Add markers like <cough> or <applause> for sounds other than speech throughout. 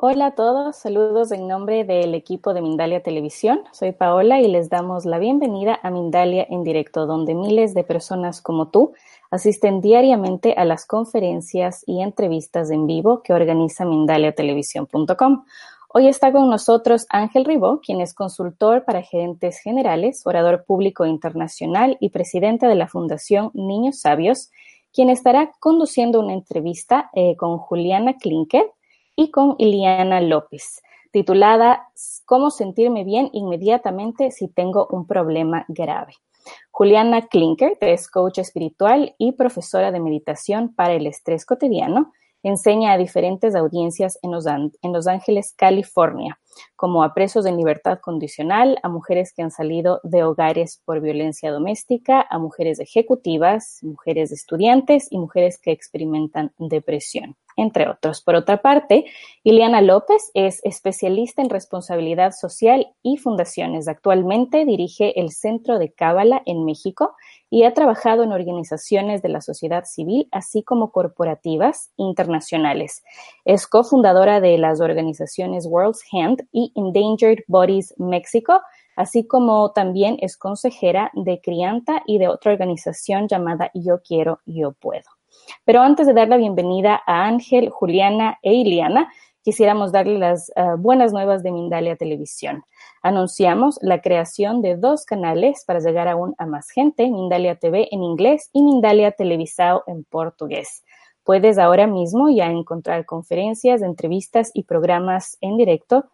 Hola a todos, saludos en nombre del equipo de Mindalia Televisión. Soy Paola y les damos la bienvenida a Mindalia en directo, donde miles de personas como tú asisten diariamente a las conferencias y entrevistas en vivo que organiza mindaliatelevisión.com. Hoy está con nosotros Ángel Ribó, quien es consultor para gerentes generales, orador público internacional y presidente de la Fundación Niños Sabios, quien estará conduciendo una entrevista eh, con Juliana Klinker, y con Iliana López, titulada Cómo sentirme bien inmediatamente si tengo un problema grave. Juliana Klinker es coach espiritual y profesora de meditación para el estrés cotidiano. Enseña a diferentes audiencias en Los, en Los Ángeles, California, como a presos en libertad condicional, a mujeres que han salido de hogares por violencia doméstica, a mujeres ejecutivas, mujeres estudiantes y mujeres que experimentan depresión entre otros. Por otra parte, Ileana López es especialista en responsabilidad social y fundaciones. Actualmente dirige el Centro de Cábala en México y ha trabajado en organizaciones de la sociedad civil, así como corporativas internacionales. Es cofundadora de las organizaciones World's Hand y Endangered Bodies México, así como también es consejera de Crianta y de otra organización llamada Yo Quiero, Yo Puedo. Pero antes de dar la bienvenida a Ángel, Juliana e Iliana, quisiéramos darle las uh, buenas nuevas de Mindalia Televisión. Anunciamos la creación de dos canales para llegar aún a más gente, Mindalia TV en inglés y Mindalia Televisao en portugués. Puedes ahora mismo ya encontrar conferencias, entrevistas y programas en directo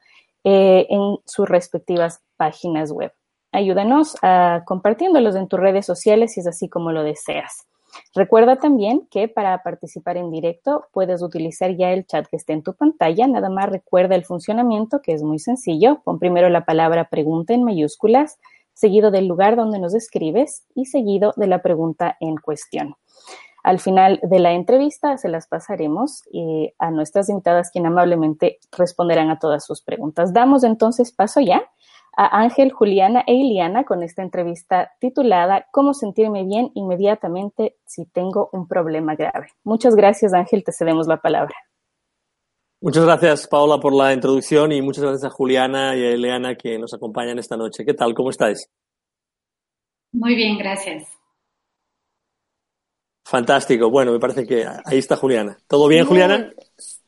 eh, en sus respectivas páginas web. Ayúdanos uh, compartiéndolos en tus redes sociales si es así como lo deseas. Recuerda también que para participar en directo puedes utilizar ya el chat que esté en tu pantalla. Nada más recuerda el funcionamiento, que es muy sencillo. Pon primero la palabra pregunta en mayúsculas, seguido del lugar donde nos escribes y seguido de la pregunta en cuestión. Al final de la entrevista se las pasaremos eh, a nuestras invitadas, quien amablemente responderán a todas sus preguntas. Damos entonces paso ya a Ángel, Juliana e Iliana con esta entrevista titulada Cómo sentirme bien inmediatamente si tengo un problema grave. Muchas gracias, Ángel, te cedemos la palabra. Muchas gracias, Paola, por la introducción y muchas gracias a Juliana y a Ileana que nos acompañan esta noche. ¿Qué tal? ¿Cómo estáis? Muy bien, gracias. Fantástico. Bueno, me parece que ahí está Juliana. ¿Todo bien, Juliana?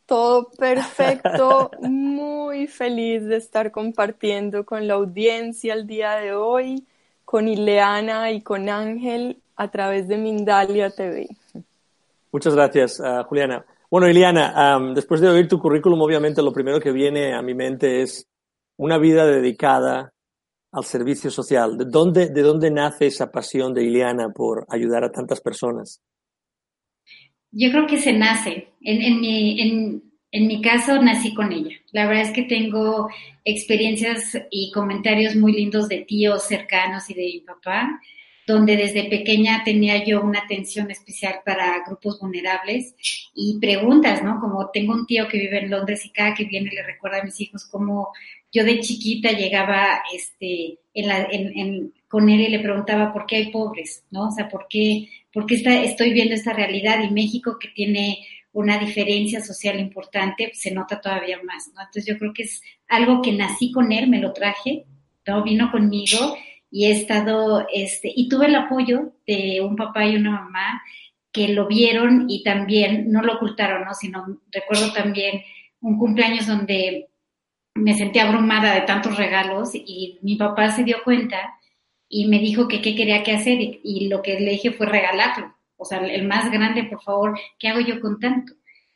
Todo perfecto, <laughs> muy feliz de estar compartiendo con la audiencia el día de hoy, con Ileana y con Ángel a través de Mindalia TV. Muchas gracias, uh, Juliana. Bueno, Ileana, um, después de oír tu currículum, obviamente lo primero que viene a mi mente es una vida dedicada al servicio social. ¿De dónde, de dónde nace esa pasión de Ileana por ayudar a tantas personas? Yo creo que se nace. En, mi, en, en mi caso nací con ella. La verdad es que tengo experiencias y comentarios muy lindos de tíos cercanos y de mi papá, donde desde pequeña tenía yo una atención especial para grupos vulnerables y preguntas, ¿no? Como tengo un tío que vive en Londres y cada que viene le recuerda a mis hijos cómo yo de chiquita llegaba este, en la, en, en, con él y le preguntaba por qué hay pobres, ¿no? O sea, por qué, por qué está, estoy viendo esta realidad y México que tiene una diferencia social importante, se nota todavía más, ¿no? Entonces yo creo que es algo que nací con él, me lo traje, ¿no? Vino conmigo y he estado, este, y tuve el apoyo de un papá y una mamá que lo vieron y también no lo ocultaron, ¿no? Sino recuerdo también un cumpleaños donde me sentí abrumada de tantos regalos y mi papá se dio cuenta y me dijo que qué quería que hacer y, y, lo que le dije fue regalarlo, o sea, el más grande, por favor, ¿qué hago yo con tanto?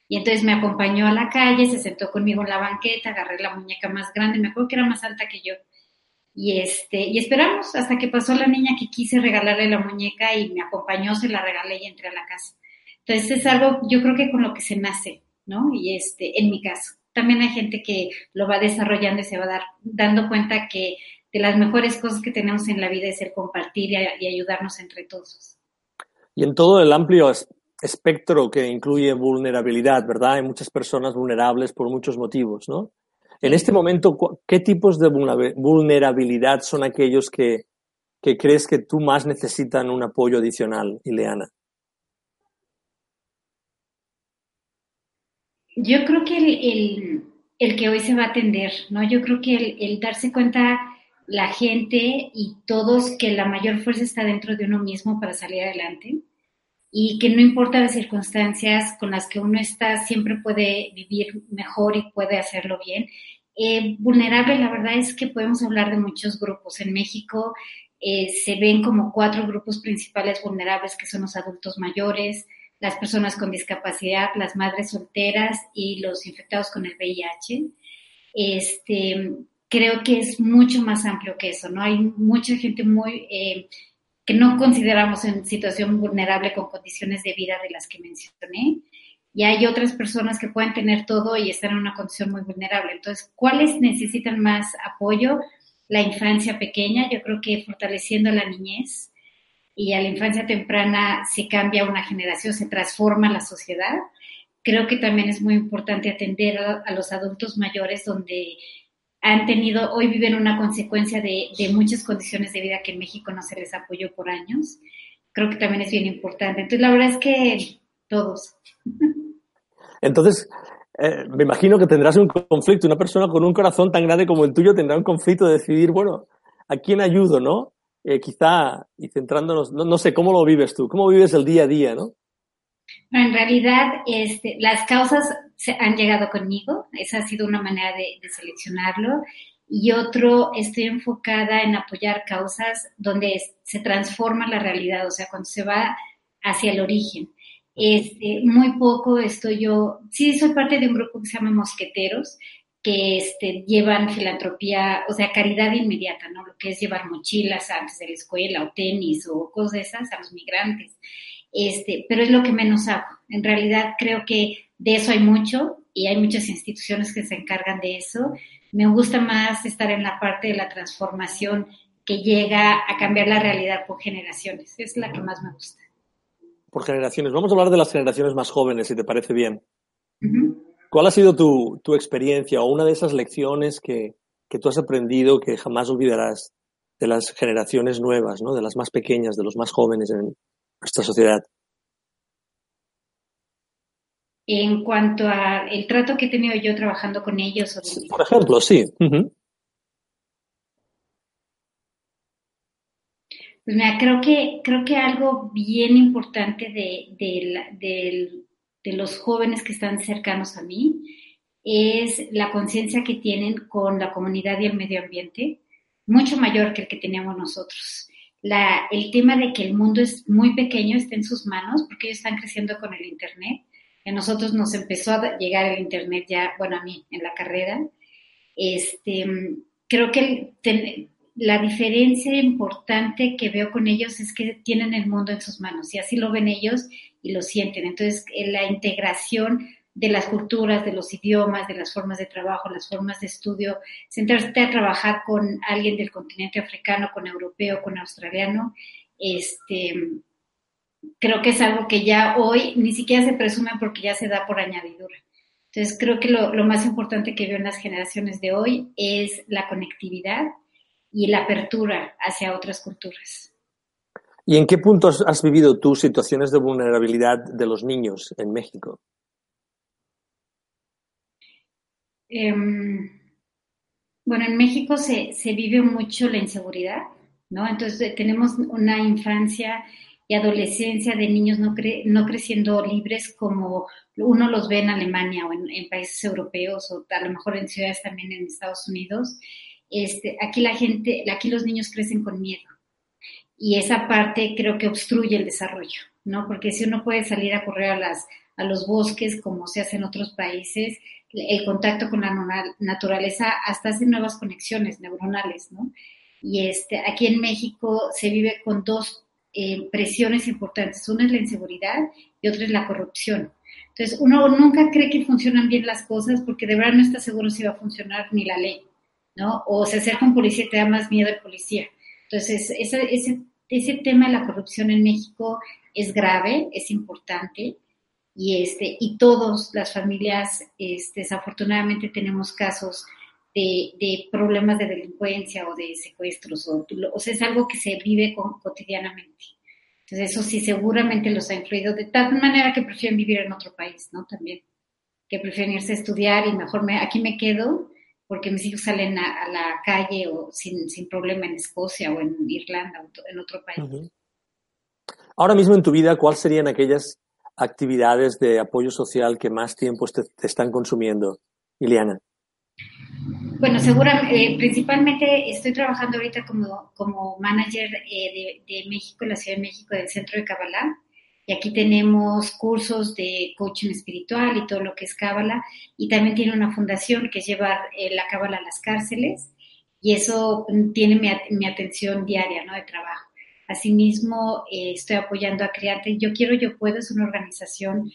Y entonces me acompañó a la calle, se sentó conmigo en la banqueta, agarré la muñeca más grande, me acuerdo que era más alta que yo. Y, este, y esperamos hasta que pasó la niña que quise regalarle la muñeca y me acompañó, se la regalé y entré a la casa. Entonces es algo, yo creo que con lo que se nace, ¿no? Y este, en mi caso. También hay gente que lo va desarrollando y se va dar, dando cuenta que de las mejores cosas que tenemos en la vida es el compartir y, ayudarnos entre todos. Y en todo el amplio espectro que incluye vulnerabilidad, ¿verdad? Hay muchas personas vulnerables por muchos motivos, ¿no? En este momento, ¿qué tipos de vulnerabilidad son aquellos que, que crees que tú más necesitan un apoyo adicional, Ileana? Yo creo que el, el, que hoy se va a atender, ¿no? Yo creo que el, el darse cuenta la gente y todos que la mayor fuerza está dentro de uno mismo para salir adelante y que no importa las circunstancias con las que uno está, siempre puede vivir mejor y puede hacerlo bien. Eh, vulnerable, la verdad es que podemos hablar de muchos grupos. En México eh, se ven como cuatro grupos principales vulnerables, que son los adultos mayores, las personas con discapacidad, las madres solteras y los infectados con el VIH. Este, creo que es mucho más amplio que eso, ¿no? Hay mucha gente muy... Eh, que no consideramos en situación vulnerable con condiciones de vida de las que mencioné. Y hay otras personas que pueden tener todo y estar en una condición muy vulnerable. Entonces, ¿cuáles necesitan más apoyo? La infancia pequeña, yo creo que fortaleciendo la niñez y a la infancia temprana se cambia una generación, se transforma la sociedad. Creo que también es muy importante atender a los adultos mayores donde han tenido, hoy viven una consecuencia de, muchas condiciones de vida que en México no se les apoyó por años. Creo que también es bien importante. Entonces, la verdad es que todos. Entonces, eh, me imagino que tendrás un conflicto. Una persona con un corazón tan grande como el tuyo tendrá un conflicto de decidir, bueno, ¿a quién ayudo, no? Eh, quizá, y centrándonos, no, no, sé, ¿cómo lo vives tú? ¿Cómo vives el día a día, no? en realidad, este, las causas se han llegado conmigo. Esa ha sido una manera de, seleccionarlo. Y otro, estoy enfocada en apoyar causas donde se transforma la realidad, o sea, cuando se va hacia el origen. Este, muy poco estoy yo, sí soy parte de un grupo que se llama Mosqueteros, que este, llevan filantropía, o sea, caridad inmediata, ¿no? Lo que es llevar mochilas antes de la escuela o tenis o cosas de esas a los migrantes este, pero es lo que menos hago. En realidad creo que de eso hay mucho y hay muchas instituciones que se encargan de eso. Me gusta más estar en la parte de la transformación que llega a cambiar la realidad por generaciones. Es la que más me gusta. Por generaciones. Vamos a hablar de las generaciones más jóvenes, si te parece bien. ¿Cuál ha sido tu, tu, experiencia o una de esas lecciones que, que tú has aprendido que jamás olvidarás de las generaciones nuevas, ¿no? de las más pequeñas, de los más jóvenes en, nuestra sociedad? En cuanto a el trato que he tenido yo trabajando con ellos. por ejemplo, sí. Pues mira, creo que, creo que algo bien importante de, de los jóvenes que están cercanos a mí es la conciencia que tienen con la comunidad y el medio ambiente, mucho mayor que el que teníamos nosotros el tema de que el mundo es muy pequeño está en sus manos porque ellos están creciendo con el Internet. A nosotros nos empezó a llegar el Internet ya, bueno, a mí en la carrera. Este, creo que la diferencia importante que veo con ellos es que tienen el mundo en sus manos y así lo ven ellos y lo sienten. Entonces, la integración de las culturas, de los idiomas, de las formas de trabajo, las formas de estudio, sentarse a trabajar con alguien del continente africano, con europeo, con australiano, este, creo que es algo que ya hoy ni siquiera se presume porque ya se da por añadidura. Entonces creo que lo, lo más importante que veo en las generaciones de hoy es la conectividad y la apertura hacia otras culturas. ¿Y en qué puntos has vivido tú situaciones de vulnerabilidad de los niños en México? Em, bueno, en México se, se, vive mucho la inseguridad, ¿no? Entonces eh, tenemos una infancia y adolescencia de niños no, no creciendo libres como uno los ve en Alemania o en, países europeos o a lo mejor en ciudades también en Estados Unidos. Este, aquí la gente, aquí los niños crecen con miedo y esa parte creo que obstruye el desarrollo. ¿no? Porque si uno puede salir a correr a, las, a los bosques como se hace en otros países, el contacto con la naturaleza hasta hace nuevas conexiones neuronales, ¿no? Y este, aquí en México se vive con dos eh, presiones importantes. Una es la inseguridad y otra es la corrupción. Entonces, uno nunca cree que funcionan bien las cosas porque de verdad no está seguro si va a funcionar ni la ley, ¿no? O se acerca un policía y te da más miedo el policía. Entonces, ese, ese, ese tema de la corrupción en México es grave, es importante y este y todas las familias este, desafortunadamente tenemos casos de, problemas de delincuencia o de secuestros, o, o sea, es algo que se vive cotidianamente. Entonces, eso sí seguramente los ha influido de tal manera que prefieren vivir en otro país, ¿no? También, que prefieren irse a estudiar y mejor me, aquí me quedo porque mis hijos salen a, la calle o sin, sin, problema en Escocia o en Irlanda o en otro país. Ahora mismo en tu vida, ¿cuáles serían aquellas actividades de apoyo social que más tiempo te, te están consumiendo, Iliana? Bueno, seguramente, eh, principalmente estoy trabajando ahorita como, como manager eh, de, México, la Ciudad de México, del Centro de Kabbalah. Y aquí tenemos cursos de coaching espiritual y todo lo que es Kabbalah. Y también tiene una fundación que lleva eh, la Kabbalah a las cárceles. Y eso tiene mi, atención diaria, ¿no? De trabajo. Asimismo, estoy apoyando a Crearte. Yo Quiero, Yo Puedo es una organización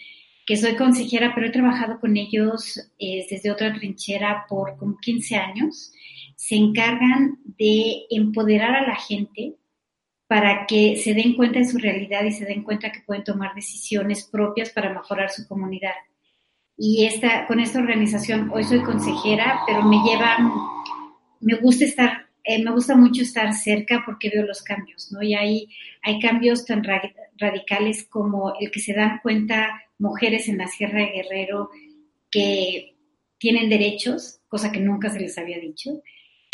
que soy consejera, pero he trabajado con ellos eh, desde otra trinchera por como 15 años. Se encargan de empoderar a la gente para que se den cuenta de su realidad y se den cuenta que pueden tomar decisiones propias para mejorar su comunidad. Y esta, con esta organización, hoy soy consejera, pero me lleva, me gusta estar, eh, me gusta mucho estar cerca porque veo los cambios, ¿no? Y hay, hay cambios tan radicales como el que se dan cuenta mujeres en la Sierra de Guerrero que tienen derechos, cosa que nunca se les había dicho,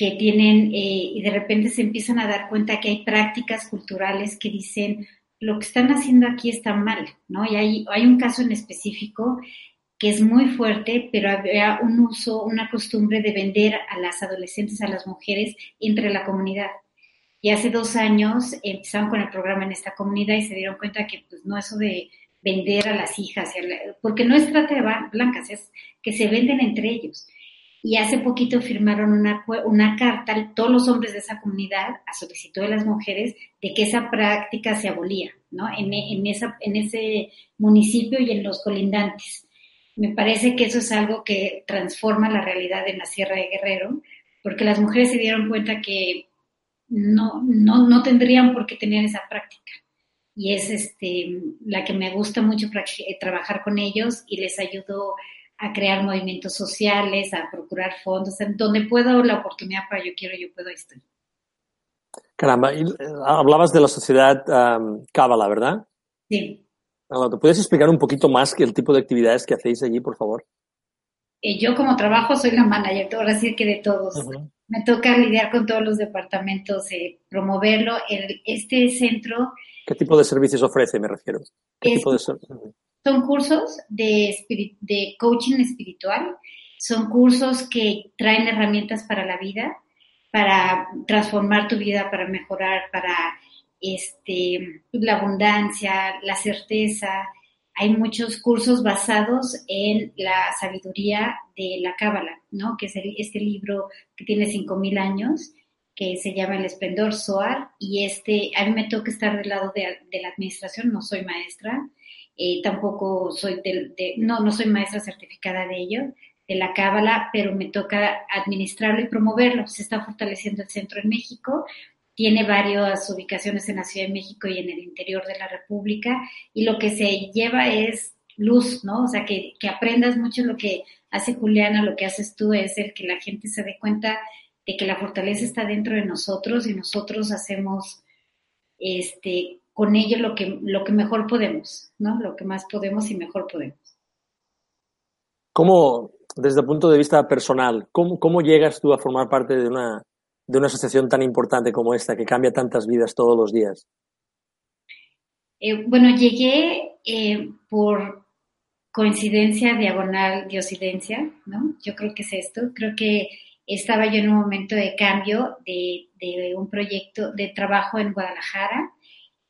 que tienen, eh, y de repente se empiezan a dar cuenta que hay prácticas culturales que dicen, lo que están haciendo aquí está mal, ¿no? Y hay, hay un caso en específico que es muy fuerte, pero había un uso, una costumbre de vender a las adolescentes, a las mujeres, entre la comunidad. Y hace dos años empezaron con el programa en esta comunidad y se dieron cuenta que pues no eso de vender a las hijas, porque no es trata de blancas, es que se venden entre ellos. Y hace poquito firmaron una, una carta, todos los hombres de esa comunidad, a solicitud de las mujeres, de que esa práctica se abolía, ¿no? En, en, esa, en ese municipio y en los colindantes. Me parece que eso es algo que transforma la realidad en la Sierra de Guerrero, porque las mujeres se dieron cuenta que no, no, no tendrían por qué tener esa práctica y es este, la que me gusta mucho trabajar con ellos y les ayudo a crear movimientos sociales, a procurar fondos, en donde puedo la oportunidad para yo quiero, yo puedo, estoy. Caramba, y, eh, hablabas de la sociedad um, Cábala, ¿verdad? Sí. ¿Te puedes explicar un poquito más el tipo de actividades que hacéis allí, por favor? Eh, yo como trabajo soy la manager, ahora sí que de todos. Me toca lidiar con todos los departamentos, promoverlo. El, este centro ¿Qué tipo de servicios ofrece, me refiero? Son cursos de, coaching espiritual, son cursos que traen herramientas para la vida, para transformar tu vida, para mejorar, para este, la abundancia, la certeza. Hay muchos cursos basados en la sabiduría de la Cábala, ¿no? Que es este libro que tiene 5.000 años que se llama El Esplendor SOAR y este, a mí me toca estar del lado de, la administración, no soy maestra, eh, tampoco soy de, no, no soy maestra certificada de ello, de la Cábala, pero me toca administrarlo y promoverlo. Se está fortaleciendo el centro en México, tiene varias ubicaciones en la Ciudad de México y en el interior de la República, y lo que se lleva es luz, ¿no? O sea, que, que aprendas mucho lo que hace Juliana, lo que haces tú, es el que la gente se dé cuenta de que la fortaleza está dentro de nosotros y nosotros hacemos este, con ello lo que, lo que mejor podemos, ¿no? Lo que más podemos y mejor podemos. ¿Cómo, desde el punto de vista personal, cómo, cómo llegas tú a formar parte de una, de una asociación tan importante como esta, que cambia tantas vidas todos los días? Eh, bueno, llegué eh, por coincidencia diagonal diosidencia, ¿no? Yo creo que es esto. Creo que estaba yo en un momento de cambio de, un proyecto de trabajo en Guadalajara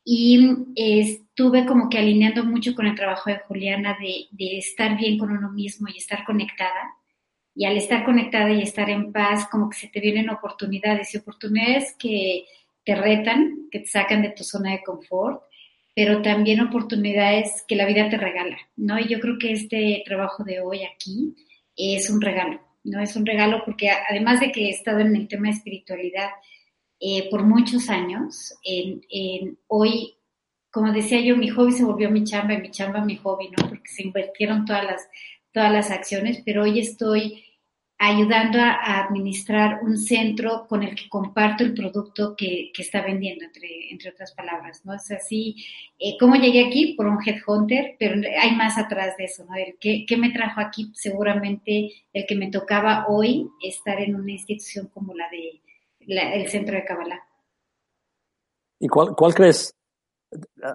y estuve como que alineando mucho con el trabajo de Juliana de, de estar bien con uno mismo y estar conectada. Y al estar conectada y estar en paz, como que se te vienen oportunidades y oportunidades que te retan, que te sacan de tu zona de confort, pero también oportunidades que la vida te regala, ¿no? Y yo creo que este trabajo de hoy aquí es un regalo, ¿no? Es un regalo porque además de que he estado en el tema de espiritualidad eh, por muchos años, hoy, como decía yo, mi hobby se volvió mi chamba y mi chamba mi hobby, ¿no? Porque se invirtieron todas las, todas las acciones, pero hoy estoy ayudando a, administrar un centro con el que comparto el producto que, que está vendiendo, entre, entre otras palabras, ¿no? Es así, eh, ¿cómo llegué aquí? Por un headhunter, pero hay más atrás de eso, ¿no? El, ¿qué, ¿qué, me trajo aquí? Seguramente el que me tocaba hoy estar en una institución como la de el centro de Kabbalah. ¿Y cuál, cuál crees?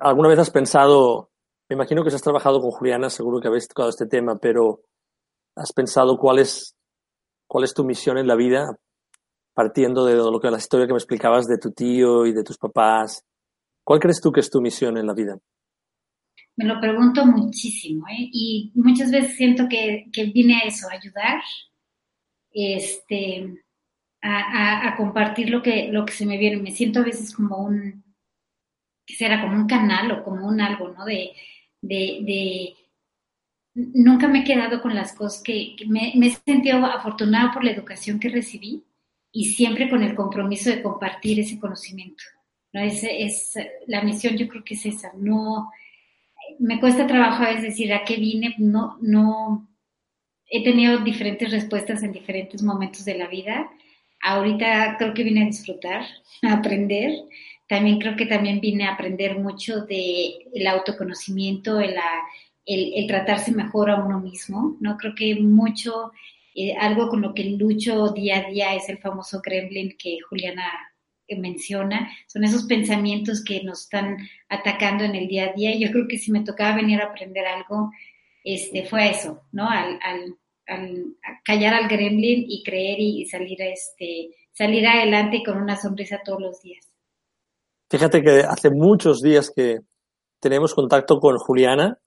¿Alguna vez has pensado, me imagino que has trabajado con Juliana, seguro que habéis tocado este tema, pero ¿has pensado cuál es ¿Cuál es tu misión en la vida? Partiendo de lo que la historia que me explicabas de tu tío y de tus papás. ¿Cuál crees tú que es tu misión en la vida? Me lo pregunto muchísimo, ¿eh? Y muchas veces siento que, que vine a eso, a ayudar, este, a, a, compartir lo que, lo que se me viene. Me siento a veces como un, que será como un canal o como un algo, ¿no? De, de, de nunca me he quedado con las cosas que, me, he sentido afortunada por la educación que recibí y siempre con el compromiso de compartir ese conocimiento. ¿no? Es, es, la misión yo creo que es esa. No, me cuesta trabajo a veces decir a qué vine, no, no, he tenido diferentes respuestas en diferentes momentos de la vida. Ahorita creo que vine a disfrutar, a aprender. También creo que también vine a aprender mucho de el autoconocimiento, el, la, el, tratarse mejor a uno mismo, ¿no? Creo que mucho, eh, algo con lo que lucho día a día es el famoso gremlin que Juliana eh, menciona, son esos pensamientos que nos están atacando en el día a día. Yo creo que si me tocaba venir a aprender algo, este, fue eso, ¿no? Al, callar al gremlin y creer y salir, este, salir adelante con una sonrisa todos los días. Fíjate que hace muchos días que tenemos contacto con Juliana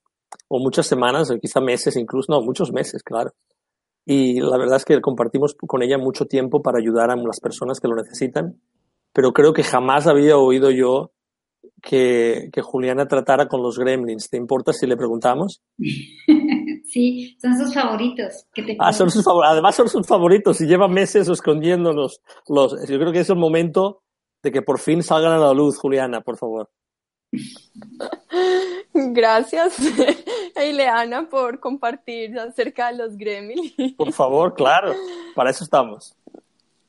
o muchas semanas, o quizá meses incluso, no, muchos meses, claro. Y la verdad es que compartimos con ella mucho tiempo para ayudar a las personas que lo necesitan, pero creo que jamás había oído yo que, que Juliana tratara con los gremlins. ¿Te importa si le preguntamos? <laughs> Sí, son sus favoritos. ah, son sus Además son sus favoritos y lleva meses escondiéndolos. Los, yo creo que es el momento de que por fin salgan a la luz, Juliana, por favor. <laughs> Gracias, <laughs> Ileana, por compartir acerca de los gremlins. Por favor, claro, para eso estamos.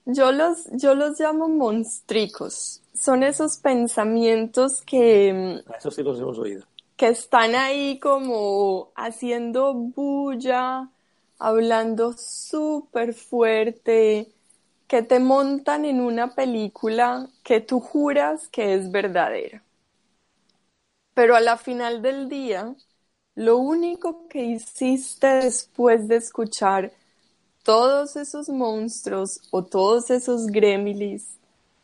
Yo los, yo los llamo monstricos. Son esos pensamientos que... Eso sí los hemos oído. Que están ahí como haciendo bulla, hablando súper fuerte, que te montan en una película que tú juras que es verdadera. Pero a la final del día, lo único que hiciste después de escuchar todos esos monstruos o todos esos gremlins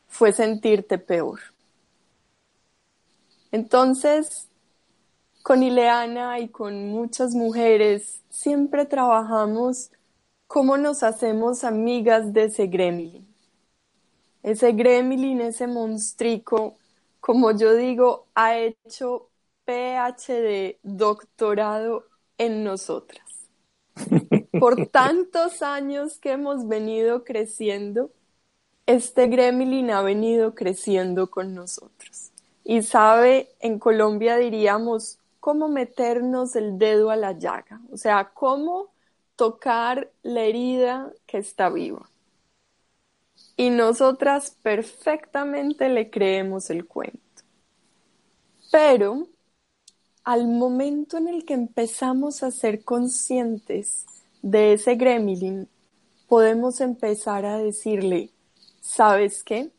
fue sentirte peor. Entonces, con Ileana y con muchas mujeres siempre trabajamos cómo nos hacemos amigas de ese gremlin. Ese gremlin, ese monstrico como yo digo, ha hecho PhD, doctorado en nosotras. <laughs> Por tantos años que hemos venido creciendo, este gremlin ha venido creciendo con nosotros. Y sabe, en Colombia diríamos, cómo meternos el dedo a la llaga, o sea, cómo tocar la herida que está viva y nosotras perfectamente le creemos el cuento. Pero al momento en el que empezamos a ser conscientes de ese gremlin, podemos empezar a decirle, ¿sabes qué?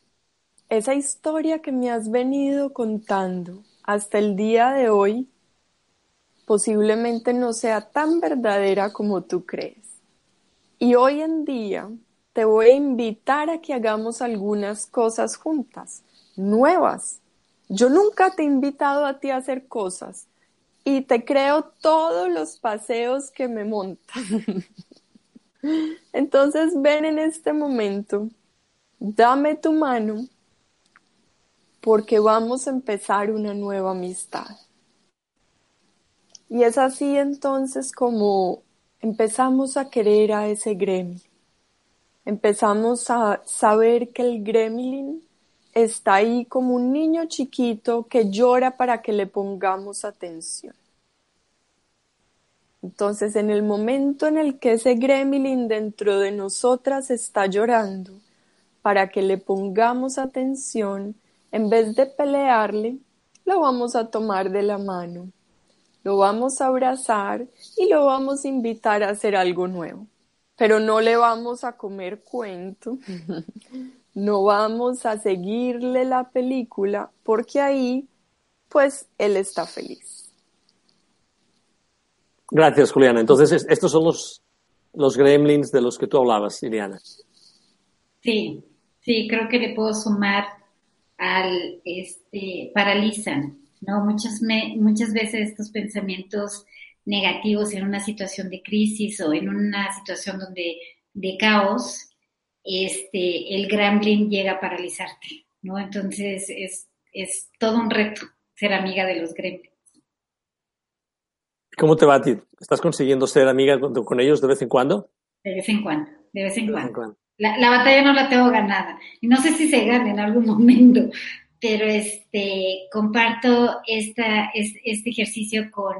Esa historia que me has venido contando hasta el día de hoy posiblemente no sea tan verdadera como tú crees. Y hoy en día te voy a invitar a que hagamos algunas cosas juntas, nuevas, Yo nunca te he invitado a ti a hacer cosas y te creo todos los paseos que me montan. <laughs> Entonces ven en este momento, dame tu mano porque vamos a empezar una nueva amistad. Y es así entonces como empezamos a querer a ese gremio. Empezamos a saber que el gremlin está ahí como un niño chiquito que llora para que le pongamos atención. Entonces, en el momento en el que ese gremlin dentro de nosotras está llorando, para que le pongamos atención, en vez de pelearle, lo vamos a tomar de la mano, lo vamos a abrazar y lo vamos a invitar a hacer algo nuevo. Pero no le vamos a comer cuento, <laughs> no vamos a seguirle la película, porque ahí, pues, él está feliz. Gracias, Juliana. Entonces, estos son los, los gremlins de los que tú hablabas, Iliana. Sí, sí, creo que le puedo sumar al, este, paralizan, ¿no? Muchas, muchas veces estos pensamientos negativos en una situación de crisis o en una situación donde de caos, este, el gremlin llega a paralizarte, ¿no? Entonces es, es todo un reto ser amiga de los gremlins. ¿Cómo te va a ti? ¿Estás consiguiendo ser amiga con, ellos de vez en cuando? De vez en cuando, de vez en, cuando. La, la, batalla no la tengo ganada. Y no sé si se gane en algún momento, pero este, comparto esta, este, ejercicio con,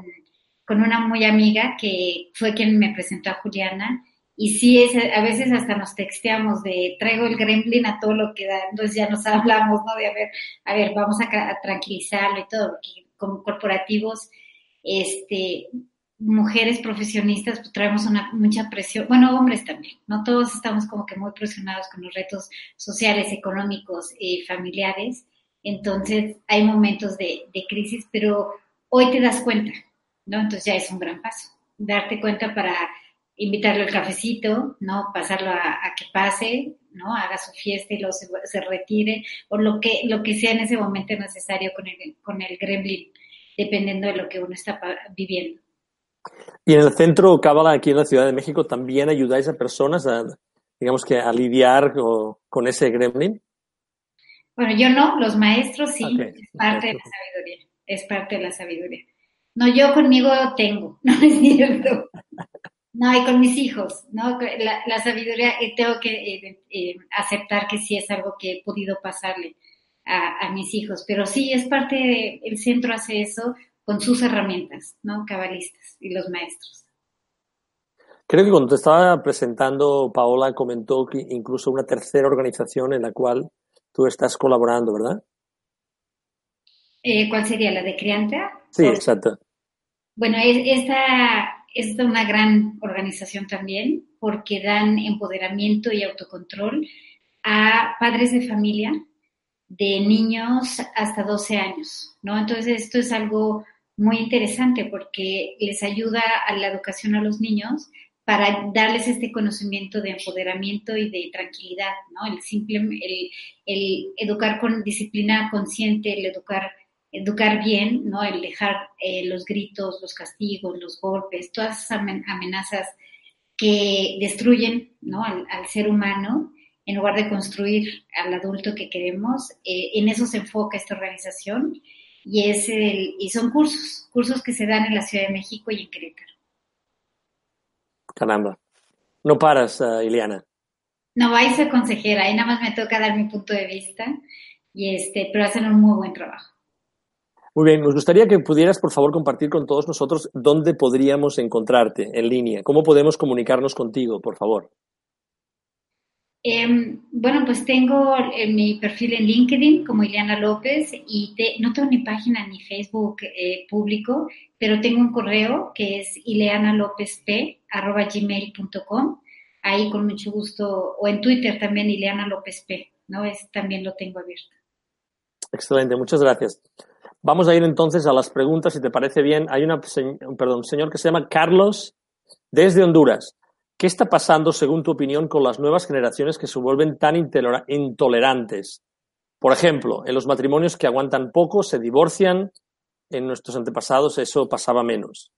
con una muy amiga que fue quien me presentó a Juliana. Y sí, es, a veces hasta nos texteamos de traigo el gremlin a todo lo que da, entonces ya nos <laughs> hablamos, ¿no? De a ver, a ver, vamos a, tranquilizarlo y todo, porque como corporativos este, mujeres profesionistas pues traemos una mucha presión, bueno, hombres también, no todos estamos como que muy presionados con los retos sociales, económicos y familiares, entonces hay momentos de, crisis, pero hoy te das cuenta, ¿no? Entonces ya es un gran paso, darte cuenta para invitarlo al cafecito, ¿no? Pasarlo a, que pase, ¿no? Haga su fiesta y luego se, retire, o lo que, lo que sea en ese momento necesario con el, con el gremlin dependiendo de lo que uno está viviendo. Y en el centro Cábala, aquí en la Ciudad de México, también ayudáis a personas a, digamos que, a lidiar con ese gremlin. Bueno, yo no, los maestros sí, es parte de la sabiduría, es parte de la sabiduría. No, yo conmigo tengo, <laughs> no es cierto. No, y con mis hijos, ¿no? La, sabiduría, eh, tengo que eh, eh, aceptar que sí es algo que he podido pasarle a, mis hijos, pero sí es parte de, el centro hace eso con sus herramientas, ¿no? Cabalistas y los maestros. Creo que cuando te estaba presentando, Paola comentó que incluso una tercera organización en la cual tú estás colaborando, ¿verdad? Eh, ¿Cuál sería? ¿La de Crianta? Sí, exacto. Bueno, esta es una gran organización también porque dan empoderamiento y autocontrol a padres de familia de niños hasta 12 años, ¿no? Entonces esto es algo muy interesante porque les ayuda a la educación a los niños para darles este conocimiento de empoderamiento y de tranquilidad, ¿no? El simple, educar con disciplina consciente, el educar, educar bien, ¿no? El dejar eh, los gritos, los castigos, los golpes, todas esas amenazas que destruyen, al ser humano en lugar de construir al adulto que queremos. Eh, en eso se enfoca esta organización y, es el, y son cursos, cursos que se dan en la Ciudad de México y en Querétaro. Caramba. No paras, uh, Ileana. No, vais a ser consejera, ahí nada más me toca dar mi punto de vista, y este, pero hacen un muy buen trabajo. Muy bien, nos gustaría que pudieras, por favor, compartir con todos nosotros dónde podríamos encontrarte en línea, cómo podemos comunicarnos contigo, por favor. Em, bueno, pues tengo mi perfil en LinkedIn como Ileana López y no tengo ni página ni Facebook eh, público, pero tengo un correo que es ileanalopezp.gmail.com. Ahí con mucho gusto, o en Twitter también Ileana López P, ¿no? Es, también lo tengo abierto. Excelente, muchas gracias. Vamos a ir entonces a las preguntas, si te parece bien. Hay una, perdón, un señor que se llama Carlos desde Honduras. ¿Qué está pasando, según tu opinión, con las nuevas generaciones que se vuelven tan intolerantes? Por ejemplo, en los matrimonios que aguantan poco, se divorcian, en nuestros antepasados eso pasaba menos.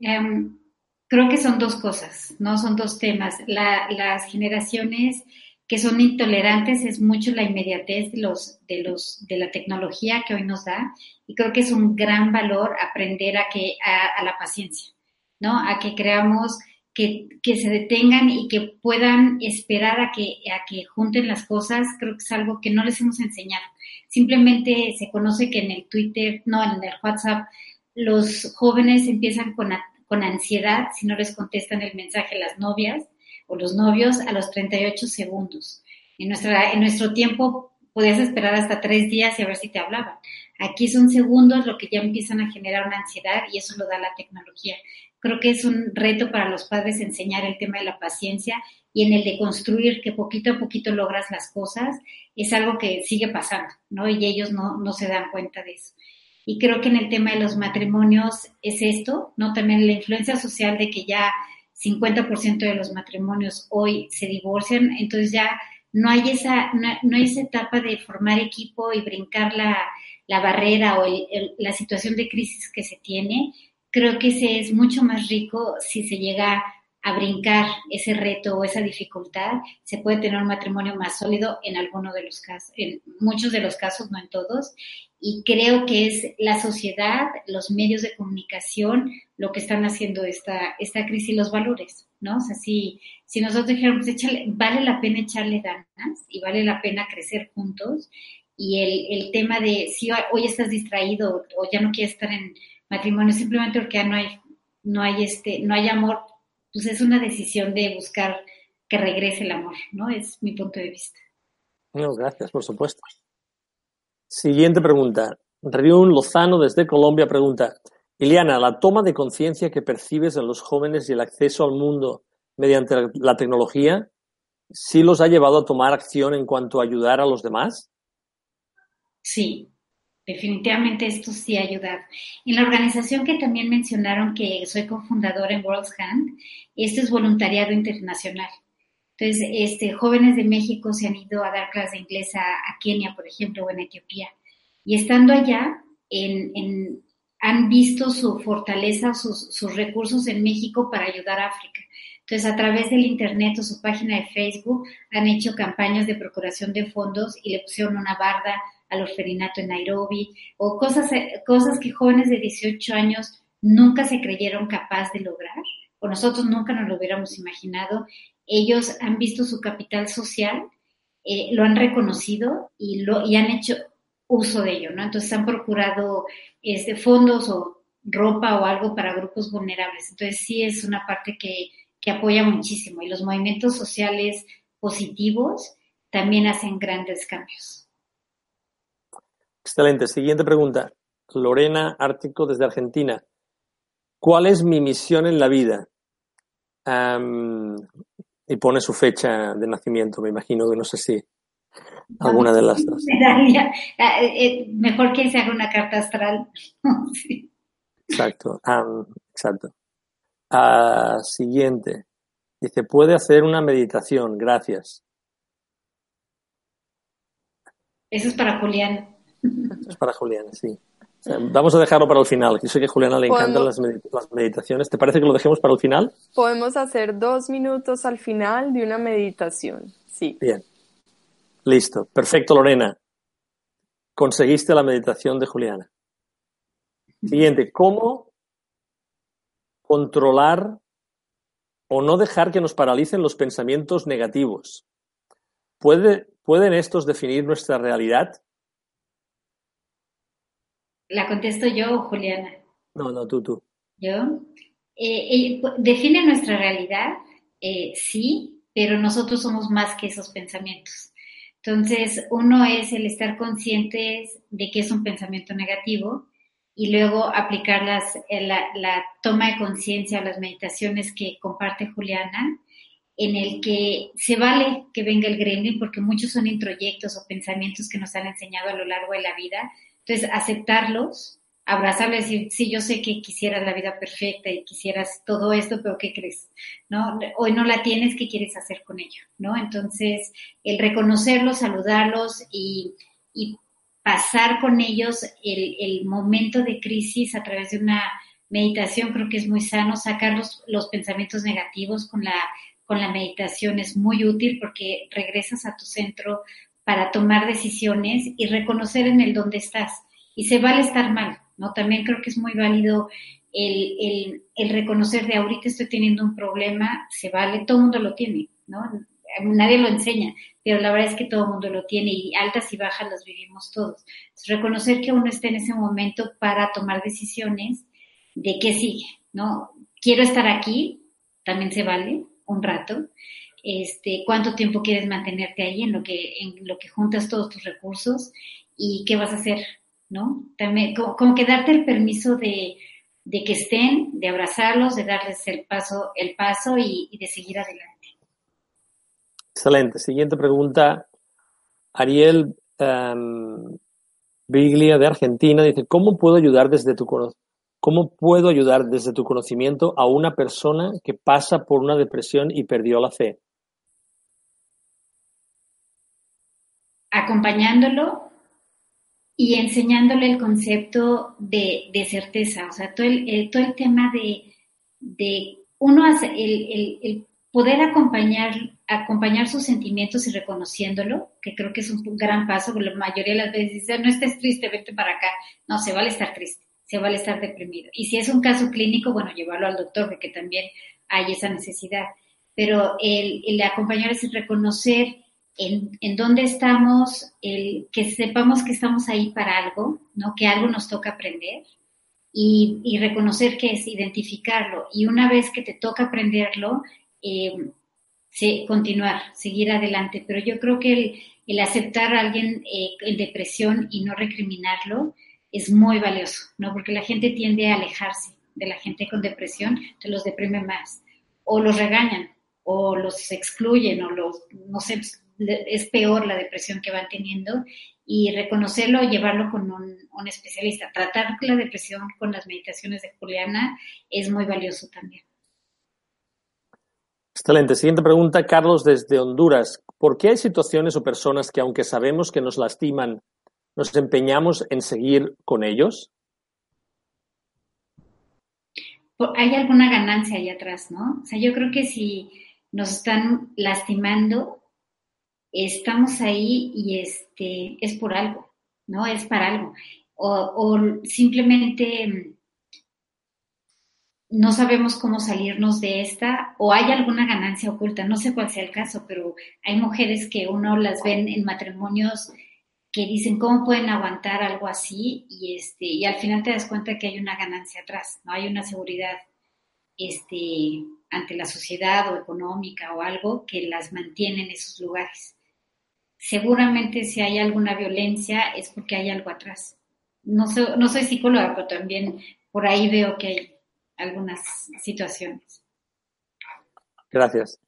Em, creo que son dos cosas, ¿no? Son dos temas. las generaciones que son intolerantes es mucho la inmediatez de los, de los, de la tecnología que hoy nos da. Y creo que es un gran valor aprender a que, a, la paciencia, ¿no? A que creamos que, se detengan y que puedan esperar a que, a que junten las cosas, creo que es algo que no les hemos enseñado. Simplemente se conoce que en el Twitter, no, en el WhatsApp, los jóvenes empiezan con, con ansiedad si no les contestan el mensaje las novias o los novios a los 38 segundos. En, nuestra, en nuestro tiempo podías esperar hasta tres días y a ver si te hablaban. Aquí son segundos lo que ya empiezan a generar una ansiedad y eso lo da la tecnología. Creo que es un reto para los padres enseñar el tema de la paciencia y en el de construir que poquito a poquito logras las cosas, es algo que sigue pasando, ¿no? Y ellos no, no se dan cuenta de eso. Y creo que en el tema de los matrimonios es esto, ¿no? También la influencia social de que ya 50% de los matrimonios hoy se divorcian, entonces ya no hay esa, no, hay esa etapa de formar equipo y brincar la, la barrera o la situación de crisis que se tiene. Creo que ese es mucho más rico si se llega a brincar ese reto o esa dificultad, se puede tener un matrimonio más sólido en alguno de los casos, en muchos de los casos, no en todos. Y creo que es la sociedad, los medios de comunicación, lo que están haciendo esta, esta crisis y los valores, ¿no? O sea, si, si nosotros dijéramos, vale la pena echarle ganas y vale la pena crecer juntos, y el, el tema de si hoy estás distraído o ya no quieres estar en matrimonio simplemente porque ya no hay, no hay, este, no hay amor, pues es una decisión de buscar que regrese el amor, ¿no? Es mi punto de vista. No, gracias, por supuesto. Siguiente pregunta. Riun Lozano desde Colombia pregunta, Iliana, la toma de conciencia que percibes en los jóvenes y el acceso al mundo mediante la tecnología, ¿sí los ha llevado a tomar acción en cuanto a ayudar a los demás? Sí, Definitivamente esto sí ha ayudado. En la organización que también mencionaron que soy cofundadora en World's Hand, esto es voluntariado internacional. Entonces, este, jóvenes de México se han ido a dar clases de inglés a, Kenia, por ejemplo, o en Etiopía. Y estando allá, han visto su fortaleza, sus, sus recursos en México para ayudar a África. Entonces, a través del Internet o su página de Facebook, han hecho campañas de procuración de fondos y le pusieron una barda al orferinato en Nairobi, o cosas, cosas que jóvenes de 18 años nunca se creyeron capaz de lograr, o nosotros nunca nos lo hubiéramos imaginado. Ellos han visto su capital social, eh, lo han reconocido y, lo, y han hecho uso de ello, ¿no? Entonces han procurado este, fondos o ropa o algo para grupos vulnerables. Entonces sí es una parte que, que apoya muchísimo y los movimientos sociales positivos también hacen grandes cambios. Excelente. Siguiente pregunta. Lorena Ártico desde Argentina. ¿Cuál es mi misión en la vida? y pone su fecha de nacimiento, me imagino que no sé si alguna de las dos. <laughs> Eh, eh, mejor que se haga una carta astral. <laughs> Exacto, exacto. Ah, siguiente. Dice, puede hacer una meditación, gracias. Eso es para Julián. Es para Julián, sí. vamos a dejarlo para el final. Yo sé que a Juliana le encantan las, meditaciones. ¿Te parece que lo dejemos para el final? Podemos hacer dos minutos al final de una meditación. Sí. Bien. Listo. Perfecto, Lorena. Conseguiste la meditación de Juliana. Siguiente. ¿Cómo controlar o no dejar que nos paralicen los pensamientos negativos? ¿Puede, ¿Pueden estos definir nuestra realidad? ¿La contesto yo o Juliana? No, no, tú, tú. ¿Yo? Eh, eh, ¿Define nuestra realidad? Eh, sí, pero nosotros somos más que esos pensamientos. Entonces, uno es el estar conscientes de que es un pensamiento negativo y luego aplicar las, la, la toma de conciencia o las meditaciones que comparte Juliana, en el que se vale que venga el gremlin porque muchos son introyectos o pensamientos que nos han enseñado a lo largo de la vida entonces, aceptarlos, abrazarle y decir, sí, yo sé que quisieras la vida perfecta y quisieras todo esto, pero ¿qué crees? ¿No? Hoy no la tienes, ¿qué quieres hacer con ello? ¿No? Entonces, el reconocerlos, saludarlos y, pasar con ellos el, el, momento de crisis a través de una meditación, creo que es muy sano, sacar los, los pensamientos negativos con la, con la meditación es muy útil porque regresas a tu centro para tomar decisiones y reconocer en el dónde estás. Y se vale estar mal, ¿no? También creo que es muy válido el, el, reconocer de ahorita estoy teniendo un problema, se vale, todo el mundo lo tiene, ¿no? Nadie lo enseña, pero la verdad es que todo el mundo lo tiene y altas y bajas las vivimos todos. reconocer que uno está en ese momento para tomar decisiones de qué sigue, ¿no? Quiero estar aquí, también se vale, un rato. Este, cuánto tiempo quieres mantenerte ahí en lo que, en lo que juntas todos tus recursos y qué vas a hacer ¿no? También, como, que darte el permiso de, que estén, de abrazarlos, de darles el paso, el paso y, de seguir adelante. Excelente. Siguiente pregunta. Ariel um, Biglia de Argentina dice, ¿cómo puedo ayudar desde tu ¿Cómo puedo ayudar desde tu conocimiento a una persona que pasa por una depresión y perdió la fe? Acompañándolo y enseñándole el concepto de, de certeza, o sea, todo el, todo el tema de, de uno, hace, el, el, poder acompañar, acompañar sus sentimientos y reconociéndolo, que creo que es un gran paso, porque la mayoría de las veces dice, no estés triste, vete para acá. No, se vale estar triste, se vale estar deprimido. Y si es un caso clínico, bueno, llevarlo al doctor, porque también hay esa necesidad. Pero el, el acompañar es reconocer en, en dónde estamos, el, que sepamos que estamos ahí para algo, ¿no? Que algo nos toca aprender y, y reconocer que es identificarlo. Y una vez que te toca aprenderlo, eh, continuar, seguir adelante. Pero yo creo que el, el aceptar a alguien eh, en depresión y no recriminarlo es muy valioso, ¿no? Porque la gente tiende a alejarse de la gente con depresión, te los deprime más, o los regañan, o los excluyen, o los, no sé, es peor la depresión que van teniendo y reconocerlo, llevarlo con un, especialista. Tratar la depresión con las meditaciones de Juliana es muy valioso también. Excelente. Siguiente pregunta, Carlos, desde Honduras. ¿Por qué hay situaciones o personas que, aunque sabemos que nos lastiman, nos empeñamos en seguir con ellos? Hay alguna ganancia ahí atrás, ¿no? O sea, yo creo que si nos están lastimando, estamos ahí y este, es por algo, ¿no? Es para algo. O, o simplemente mm, no sabemos cómo salirnos de esta o hay alguna ganancia oculta, no sé cuál sea el caso, pero hay mujeres que uno las ven en matrimonios que dicen cómo pueden aguantar algo así y este y al final te das cuenta que hay una ganancia atrás, no hay una seguridad este ante la sociedad o económica o algo que las mantiene en esos lugares seguramente si hay alguna violencia es porque hay algo atrás. No, soy, no soy psicóloga, pero también por ahí veo que hay algunas situaciones. Gracias.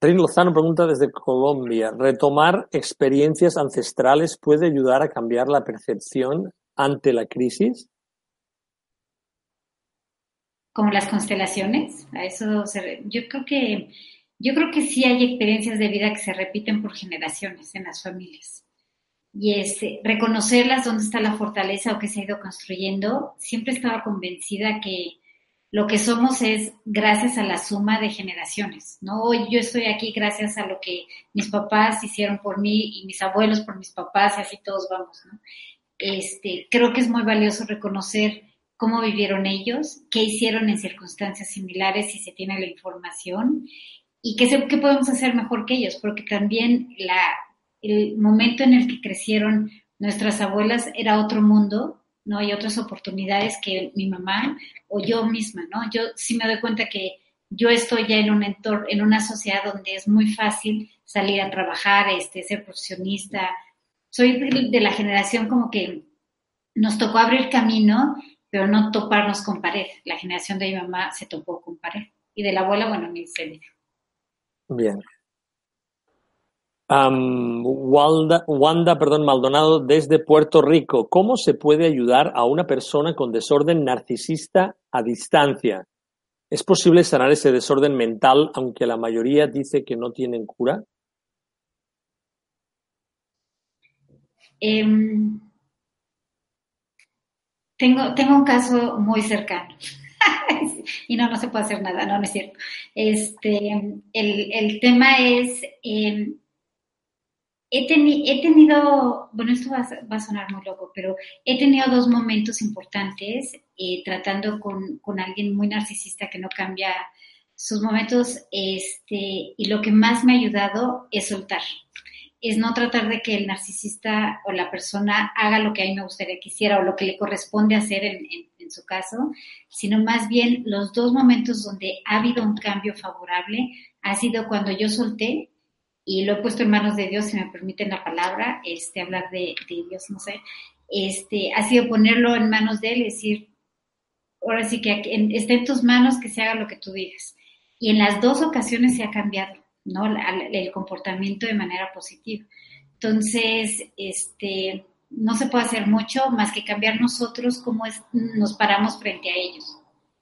Trin Lozano pregunta desde Colombia, ¿retomar experiencias ancestrales puede ayudar a cambiar la percepción ante la crisis? Como las constelaciones, a eso yo creo que yo creo que sí hay experiencias de vida que se repiten por generaciones en las familias. Y es este, reconocerlas, dónde está la fortaleza o que se ha ido construyendo. Siempre estaba convencida que lo que somos es gracias a la suma de generaciones, ¿no? Yo estoy aquí gracias a lo que mis papás hicieron por mí y mis abuelos por mis papás y así todos vamos, ¿no? Este, creo que es muy valioso reconocer cómo vivieron ellos, qué hicieron en circunstancias similares si se tiene la información y qué, qué podemos hacer mejor que ellos, porque también la, el momento en el que crecieron nuestras abuelas era otro mundo, ¿no? Hay otras oportunidades que mi mamá o yo misma, ¿no? Yo sí me doy cuenta que yo estoy ya en un entorno, en una sociedad donde es muy fácil salir a trabajar, este, ser profesionista. Soy de la generación como que nos tocó abrir camino, pero no toparnos con pared. La generación de mi mamá se topó con pared. Y de la abuela, bueno, ni se Bien. Wanda, Wanda perdón, Maldonado desde Puerto Rico. ¿Cómo se puede ayudar a una persona con desorden narcisista a distancia? ¿Es posible sanar ese desorden mental aunque la mayoría dice que no tienen cura? Em, tengo, tengo un caso muy cercano. <laughs> y no, no se puede hacer nada, no, no es cierto. Este, el, el tema es, em, he, tenido, bueno, esto va, va, a sonar muy loco, pero he tenido dos momentos importantes eh, tratando con, con, alguien muy narcisista que no cambia sus momentos, este, y lo que más me ha ayudado es soltar es no tratar de que el narcisista o la persona haga lo que a mí me gustaría que hiciera o lo que le corresponde hacer en, su caso, sino más bien los dos momentos donde ha habido un cambio favorable ha sido cuando yo solté y lo he puesto en manos de Dios, si me permiten la palabra, este, hablar de, Dios, no sé, este, ha sido ponerlo en manos de Él y decir, ahora sí que está en tus manos que se haga lo que tú digas. Y en las dos ocasiones se ha cambiado ¿no? El comportamiento de manera positiva. Entonces, este, no se puede hacer mucho más que cambiar nosotros cómo es, nos paramos frente a ellos,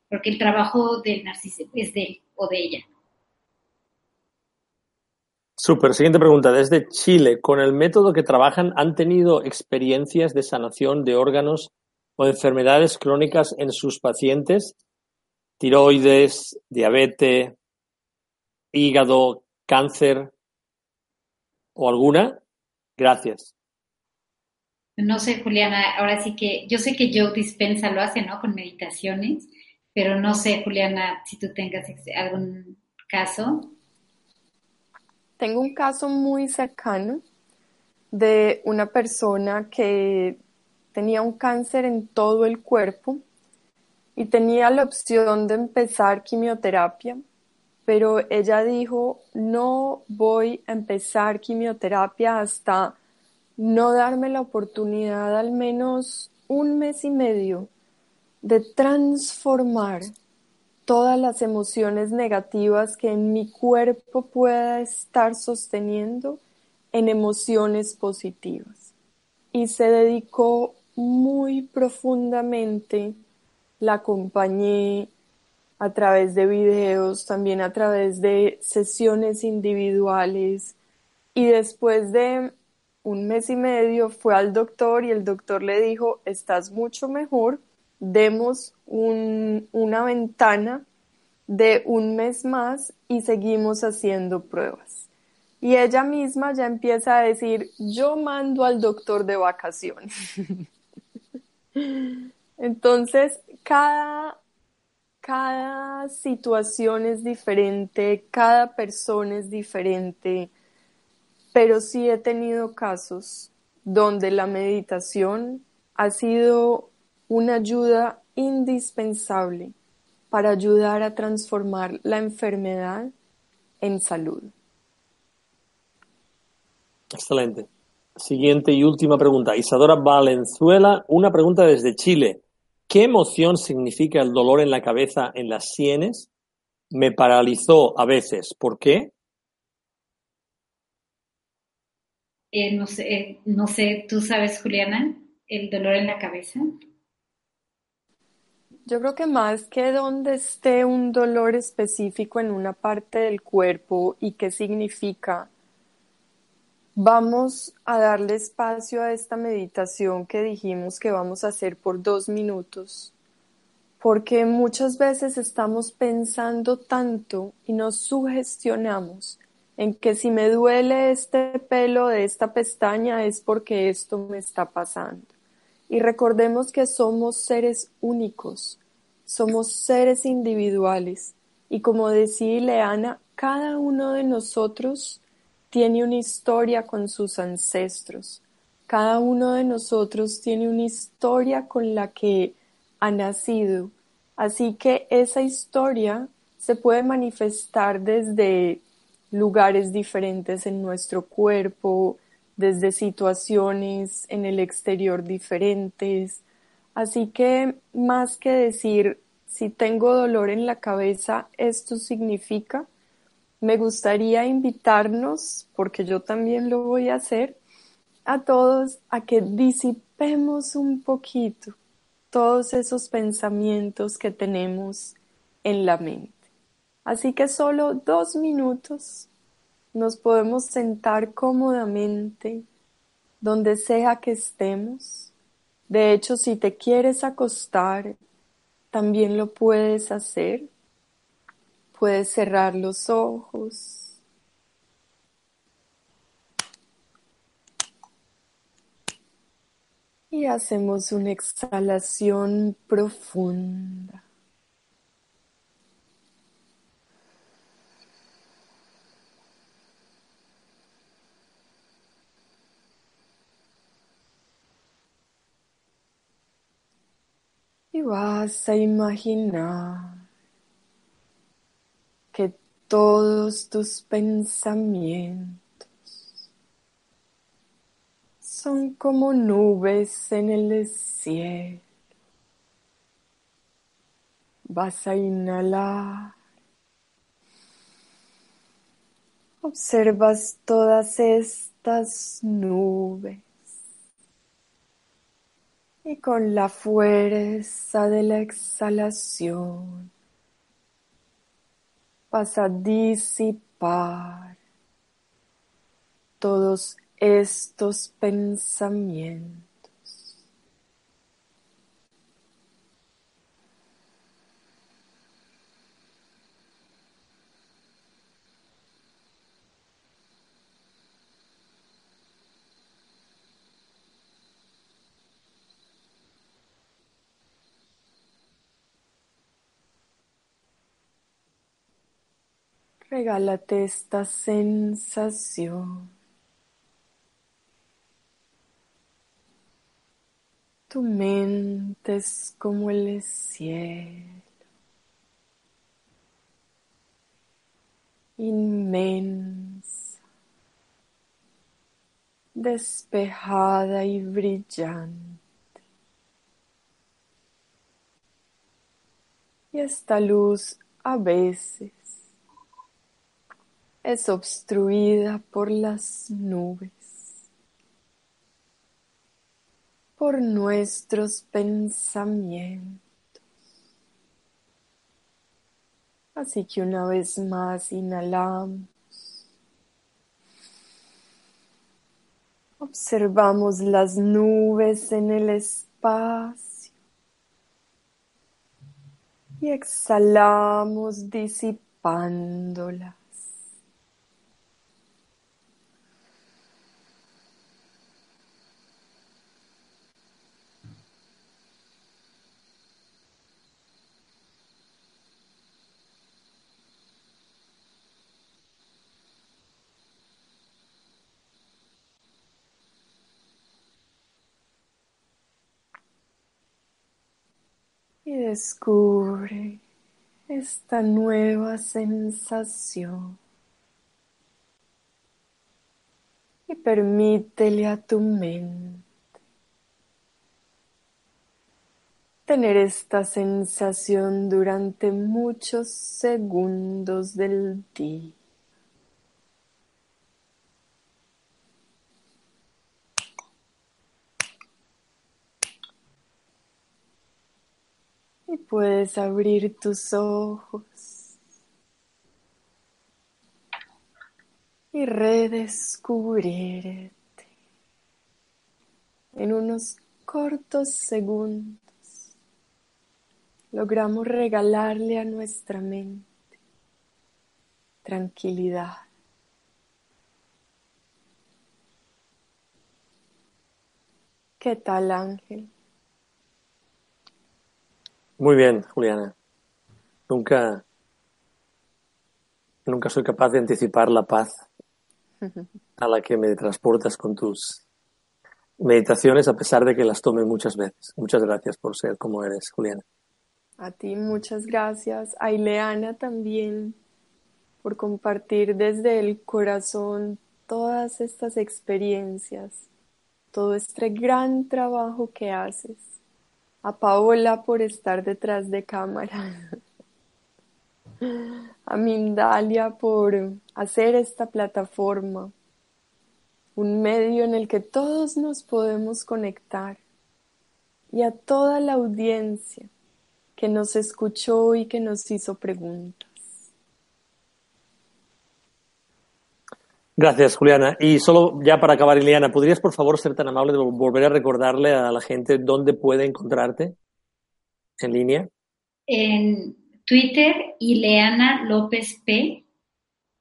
porque el trabajo del narcisismo es de él o de ella. Súper. Siguiente pregunta. Desde Chile, ¿con el método que trabajan han tenido experiencias de sanación de órganos o enfermedades crónicas en sus pacientes? Tiroides, diabetes, hígado, cáncer o alguna? Gracias. No sé, Juliana, ahora sí que yo sé que Joe Dispensa lo hace, ¿no? Con meditaciones, pero no sé, Juliana, si tú tengas algún caso. Tengo un caso muy cercano de una persona que tenía un cáncer en todo el cuerpo y tenía la opción de empezar quimioterapia pero ella dijo, no voy a empezar quimioterapia hasta no darme la oportunidad al menos un mes y medio de transformar todas las emociones negativas que en mi cuerpo pueda estar sosteniendo en emociones positivas. Y se dedicó muy profundamente, la acompañé, a través de videos, también a través de sesiones individuales. Y después de un mes y medio fue al doctor y el doctor le dijo, estás mucho mejor, demos una ventana de un mes más y seguimos haciendo pruebas. Y ella misma ya empieza a decir, yo mando al doctor de vacaciones. <laughs> Entonces, cada cada situación es diferente, cada persona es diferente, pero sí he tenido casos donde la meditación ha sido una ayuda indispensable para ayudar a transformar la enfermedad en salud. Excelente. Siguiente y última pregunta. Isadora Valenzuela, una pregunta desde Chile. ¿Qué emoción significa el dolor en la cabeza, en las sienes? Me paralizó a veces. ¿Por qué? Eh, no, sé, eh, no sé, ¿tú sabes, Juliana, el dolor en la cabeza? Yo creo que más que donde esté un dolor específico en una parte del cuerpo y qué significa, Vamos a darle espacio a esta meditación que dijimos que vamos a hacer por dos minutos, porque muchas veces estamos pensando tanto y nos sugestionamos en que si me duele este pelo de esta pestaña es porque esto me está pasando. Y recordemos que somos seres únicos, somos seres individuales y como decía Ileana, cada uno de nosotros tiene una historia con sus ancestros. Cada uno de nosotros tiene una historia con la que ha nacido. Así que esa historia se puede manifestar desde lugares diferentes en nuestro cuerpo, desde situaciones en el exterior diferentes. Así que más que decir si tengo dolor en la cabeza, esto significa, me gustaría invitarnos, porque yo también lo voy a hacer, a todos a que disipemos un poquito todos esos pensamientos que tenemos en la mente. Así que solo dos minutos nos podemos sentar cómodamente donde sea que estemos. De hecho, si te quieres acostar, también lo puedes hacer. Puedes cerrar los ojos. Y hacemos una exhalación profunda. Vas a imaginar que todos tus pensamientos son como nubes en el cielo. Vas a inhalar. Observas todas estas nubes y con la fuerza de la exhalación vas a disipar todos estos pensamientos. Regálate esta sensación. Tu mente es como el cielo, inmensa, despejada y brillante. Y esta luz a veces es obstruida por las nubes, por nuestros pensamientos. Así que una vez más inhalamos. Observamos las nubes en el espacio y exhalamos disipándolas. Y descubre esta nueva sensación y permítele a tu mente tener esta sensación durante muchos segundos del día. Puedes abrir tus ojos y redescubrirte en unos cortos segundos. Logramos regalarle a nuestra mente tranquilidad. ¿Qué tal, Ángel? Muy bien, Juliana. Nunca, nunca soy capaz de anticipar la paz a la que me transportas con tus meditaciones, a pesar de que las tome muchas veces. Muchas gracias por ser como eres, Juliana. A ti muchas gracias. A Ileana también por compartir desde el corazón todas estas experiencias, todo este gran trabajo que haces a Paola por estar detrás de cámara. a Mindalia por hacer esta plataforma, un medio en el que todos nos podemos conectar y a toda la audiencia que nos escuchó y que nos hizo preguntas. Gracias, Juliana. Y solo ya para acabar, Ileana, ¿podrías por favor ser tan amable de volver a recordarle a la gente dónde puede encontrarte en línea? En Twitter, Ileana López P.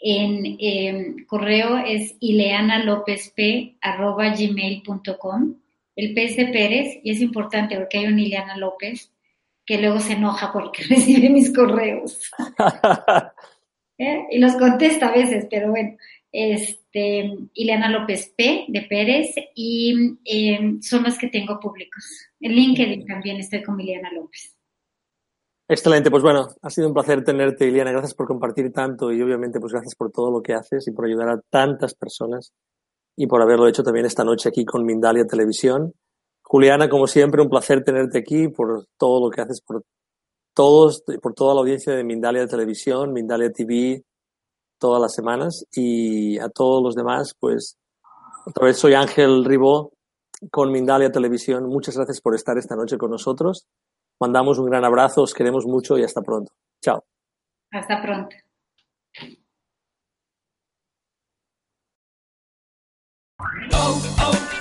En em, correo es ileanalopezp.gmail.com. El P es de Pérez y es importante porque hay una Ileana López que luego se enoja porque <laughs> recibe mis correos. <laughs> ¿Eh? Y los contesta a veces, pero bueno este, Ileana López P. de Pérez y em, son los que tengo públicos. En LinkedIn también estoy con Ileana López. Excelente, pues bueno, ha sido un placer tenerte, Ileana. Gracias por compartir tanto y obviamente pues gracias por todo lo que haces y por ayudar a tantas personas y por haberlo hecho también esta noche aquí con Mindalia Televisión. Juliana, como siempre, un placer tenerte aquí por todo lo que haces por todos, por toda la audiencia de Mindalia Televisión, Mindalia TV, todas las semanas y a todos los demás, pues otra vez soy Ángel Ribó con Mindalia Televisión. Muchas gracias por estar esta noche con nosotros. Mandamos un gran abrazo, os queremos mucho y hasta pronto. Chao. Hasta pronto. Oh, oh, oh,